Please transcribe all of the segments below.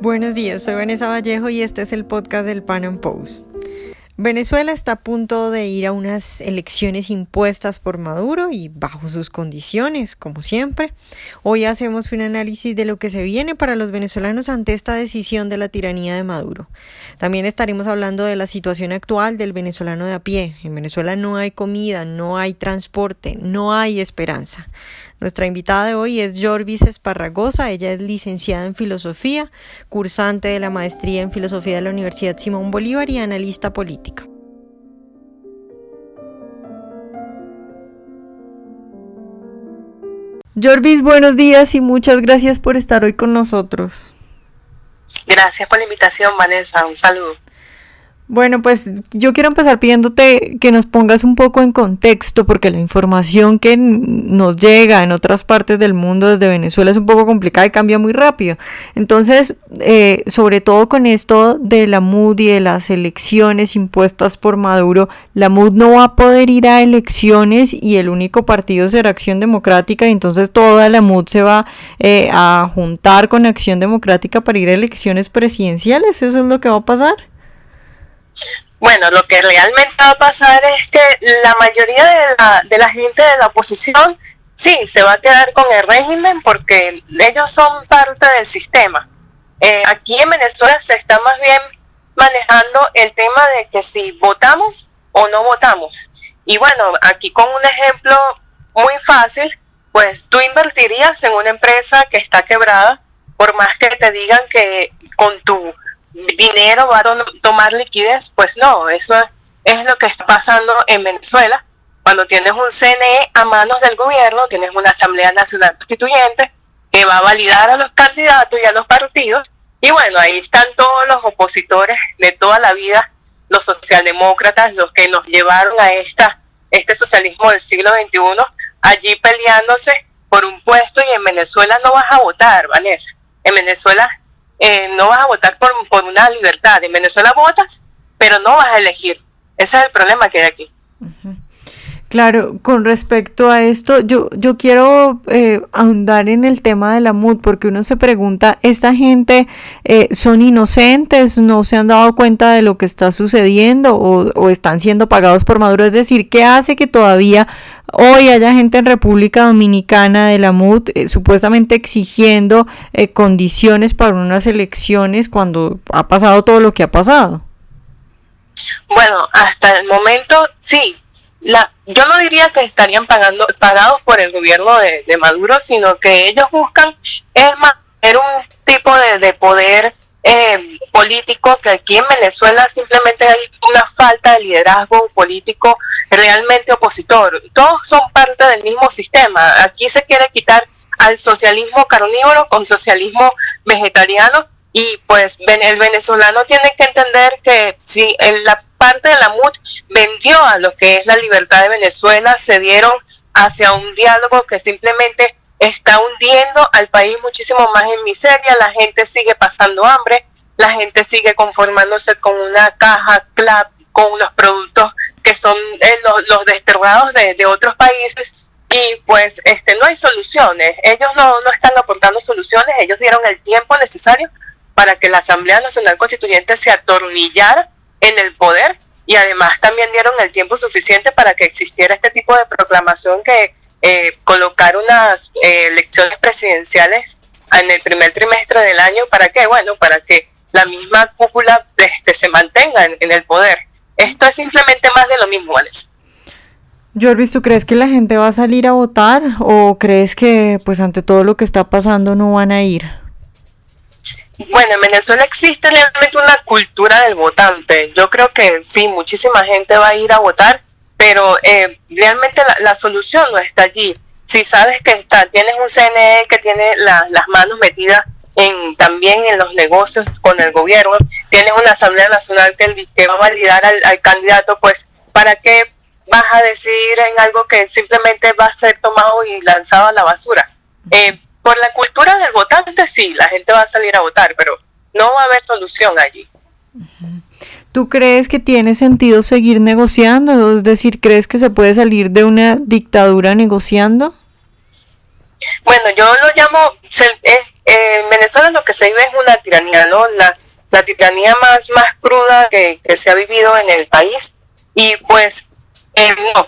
Buenos días, soy Vanessa Vallejo y este es el podcast del Pan Am Post. Venezuela está a punto de ir a unas elecciones impuestas por Maduro y bajo sus condiciones, como siempre. Hoy hacemos un análisis de lo que se viene para los venezolanos ante esta decisión de la tiranía de Maduro. También estaremos hablando de la situación actual del venezolano de a pie. En Venezuela no hay comida, no hay transporte, no hay esperanza. Nuestra invitada de hoy es Jorvis Esparragosa. Ella es licenciada en Filosofía, cursante de la maestría en Filosofía de la Universidad Simón Bolívar y analista política. Jorvis, buenos días y muchas gracias por estar hoy con nosotros. Gracias por la invitación, Vanessa. Un saludo. Bueno, pues yo quiero empezar pidiéndote que nos pongas un poco en contexto, porque la información que nos llega en otras partes del mundo desde Venezuela es un poco complicada y cambia muy rápido. Entonces, eh, sobre todo con esto de la MUD y de las elecciones impuestas por Maduro, la MUD no va a poder ir a elecciones y el único partido será Acción Democrática, y entonces toda la MUD se va eh, a juntar con Acción Democrática para ir a elecciones presidenciales. ¿Eso es lo que va a pasar? Bueno, lo que realmente va a pasar es que la mayoría de la, gente de la oposición sí se va a quedar con el régimen porque ellos son parte del sistema. Eh, aquí en Venezuela se está más bien manejando el tema de que si votamos o no votamos. Y bueno, aquí con un ejemplo muy fácil, pues tú invertirías en una empresa que está quebrada, por más que te digan que con tu dinero va a tomar liquidez, pues no, eso es lo que está pasando en Venezuela. Cuando tienes un CNE a manos del gobierno, tienes una Asamblea Nacional Constituyente que va a validar a los candidatos y a los partidos. Y bueno, ahí están todos los opositores de toda la vida, los socialdemócratas, los que nos llevaron a esta, este socialismo del siglo XXI, allí peleándose por un puesto y en Venezuela no vas a votar, Vanessa. En Venezuela eh, no vas a votar por, por, una libertad. En Venezuela votas, pero no vas a elegir. Ese es el problema que hay aquí. Claro, con respecto a esto, yo, yo quiero eh, ahondar en el tema de la MUD, porque uno se pregunta, ¿esta gente eh, son inocentes? ¿No se han dado cuenta de lo que está sucediendo o, están siendo pagados por Maduro? Es decir, ¿qué hace que todavía hoy haya gente en República Dominicana de la MUD eh, supuestamente exigiendo eh, condiciones para unas elecciones cuando ha pasado todo lo que ha pasado? Bueno, hasta el momento sí, la, yo no diría que estarían pagando, pagados por el gobierno de, Maduro, sino que ellos buscan es más, un tipo de, de poder eh, político que aquí en Venezuela simplemente hay una falta de liderazgo político realmente opositor. Todos son parte del mismo sistema. Aquí se quiere quitar al socialismo carnívoro con socialismo vegetariano y pues el venezolano tiene que entender que si en la parte de la MUD vendió a lo que es la libertad de Venezuela, se dieron hacia un diálogo que simplemente está hundiendo al país muchísimo más en miseria, la gente sigue pasando hambre, la gente sigue conformándose con una caja clap, con unos productos que son eh, los, los, desterrados de, de otros países y pues este no hay soluciones, ellos no, no están aportando soluciones, ellos dieron el tiempo necesario para que la Asamblea Nacional Constituyente se atornillara en el poder y además también dieron el tiempo suficiente para que existiera este tipo de proclamación que eh, colocar unas eh, elecciones presidenciales en el primer trimestre del año para que bueno para que la misma cúpula este, se mantenga en, el poder esto es simplemente más de lo mismo Alex. Jorvis, ¿tú crees que la gente va a salir a votar o crees que pues ante todo lo que está pasando no van a ir? Bueno, en Venezuela existe realmente una cultura del votante. Yo creo que sí, muchísima gente va a ir a votar, pero eh, realmente la, solución no está allí. Si sabes que está, tienes un CNE que tiene las manos metidas en, también en los negocios con el gobierno, tienes una Asamblea Nacional que, que va a validar al, al, candidato, pues, ¿para qué vas a decidir en algo que simplemente va a ser tomado y lanzado a la basura? Eh, por la cultura del votante, sí, la gente va a salir a votar, pero no va a haber solución allí. ¿Tú crees que tiene sentido seguir negociando? Es decir, ¿crees que se puede salir de una dictadura negociando? Bueno, yo lo llamo, en Venezuela lo que se vive es una tiranía, ¿no? La, la tiranía más, más cruda que, se ha vivido en el país. Y pues, eh, no,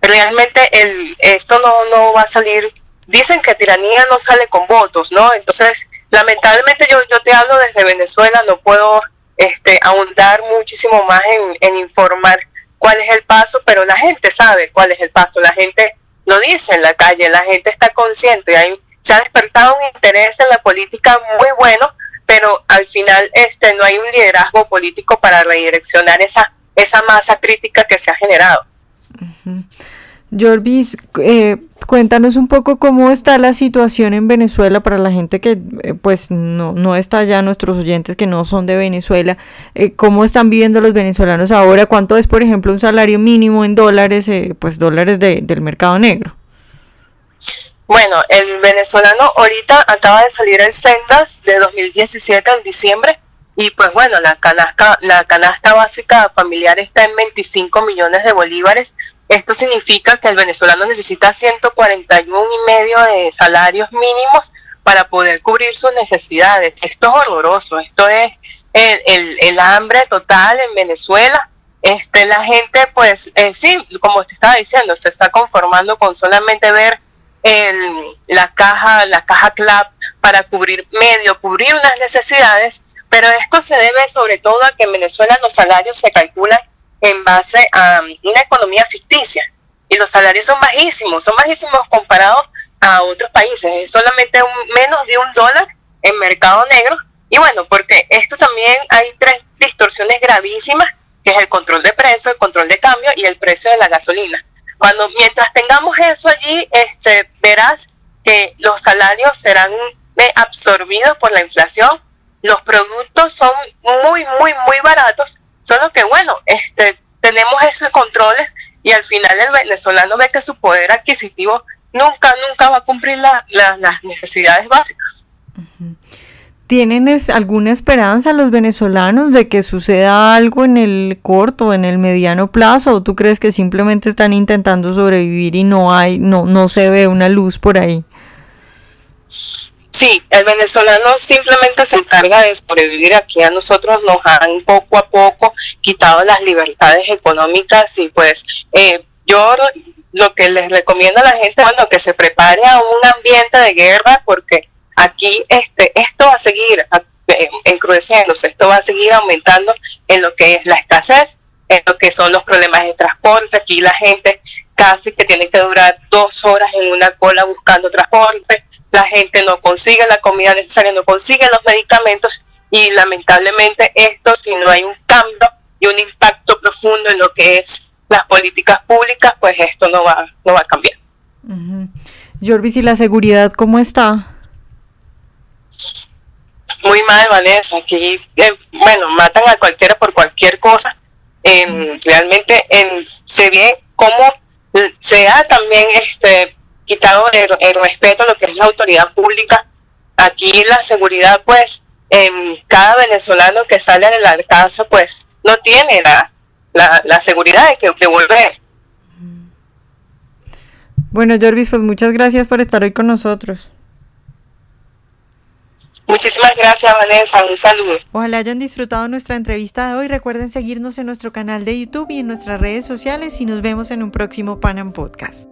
realmente el, esto no, no va a salir. Dicen que tiranía no sale con votos, ¿no? Entonces, lamentablemente yo, yo te hablo desde Venezuela, no puedo este, ahondar muchísimo más en, en informar cuál es el paso, pero la gente sabe cuál es el paso, la gente lo dice en la calle, la gente está consciente, hay, se ha despertado un interés en la política muy bueno, pero al final este no hay un liderazgo político para redireccionar esa, esa masa crítica que se ha generado. Jorvis, eh, cuéntanos un poco cómo está la situación en Venezuela para la gente que eh, pues no, no está allá, nuestros oyentes que no son de Venezuela, eh, cómo están viviendo los venezolanos ahora, cuánto es por ejemplo un salario mínimo en dólares, pues dólares del mercado negro. Bueno, el venezolano ahorita acaba de salir el Sendas de 2017 en diciembre y pues bueno, la canasta, la canasta básica familiar está en 25 millones de bolívares. Esto significa que el venezolano necesita 141 y medio de salarios mínimos para poder cubrir sus necesidades. Esto es horroroso, esto es el, el, hambre total en Venezuela. Este, la gente, pues eh, sí, como te estaba diciendo, se está conformando con solamente ver el, la caja, la caja CLAP para cubrir medio, cubrir unas necesidades pero esto se debe sobre todo a que en Venezuela los salarios se calculan en base a una economía ficticia y los salarios son bajísimos, son bajísimos comparados a otros países, es solamente un, menos de un dólar en mercado negro y bueno, porque esto también hay tres distorsiones gravísimas, que es el control de precio, el control de cambio y el precio de la gasolina. Cuando mientras tengamos eso allí, este, verás que los salarios serán eh, absorbidos por la inflación los productos son muy, muy, muy baratos, solo que bueno, este, tenemos esos controles y al final el venezolano ve que su poder adquisitivo nunca, nunca va a cumplir las necesidades básicas. ¿Tienen alguna esperanza los venezolanos de que suceda algo en el corto, en el mediano plazo? ¿O tú crees que simplemente están intentando sobrevivir y no hay, no, no se ve una luz por ahí? Sí, el venezolano simplemente se encarga de sobrevivir. Aquí a nosotros nos han poco a poco quitado las libertades económicas y pues eh, yo lo que les recomiendo a la gente bueno que se prepare a un ambiente de guerra porque aquí este esto va a seguir eh, encrudeciéndose, esto va a seguir aumentando en lo que es la escasez, en lo que son los problemas de transporte. Aquí la gente casi que tiene que durar dos horas en una cola buscando transporte la gente no consigue la comida necesaria, no consigue los medicamentos y lamentablemente esto, si no hay un cambio y un impacto profundo en lo que es las políticas públicas, pues esto no va, no va a cambiar. Uh ¿y la seguridad cómo está? Muy mal, Vanessa. Aquí, eh, bueno, matan a cualquiera por cualquier cosa. Em, realmente em, se ve cómo se da también este quitado el, respeto a lo que es la autoridad pública. Aquí la seguridad, pues, en cada venezolano que sale de la casa, pues, no tiene la, la, seguridad de, que, de volver. Bueno, Jorvis, pues muchas gracias por estar hoy con nosotros. Muchísimas gracias, Vanessa. Un saludo. Ojalá hayan disfrutado nuestra entrevista de hoy. Recuerden seguirnos en nuestro canal de YouTube y en nuestras redes sociales y nos vemos en un próximo Panam Podcast.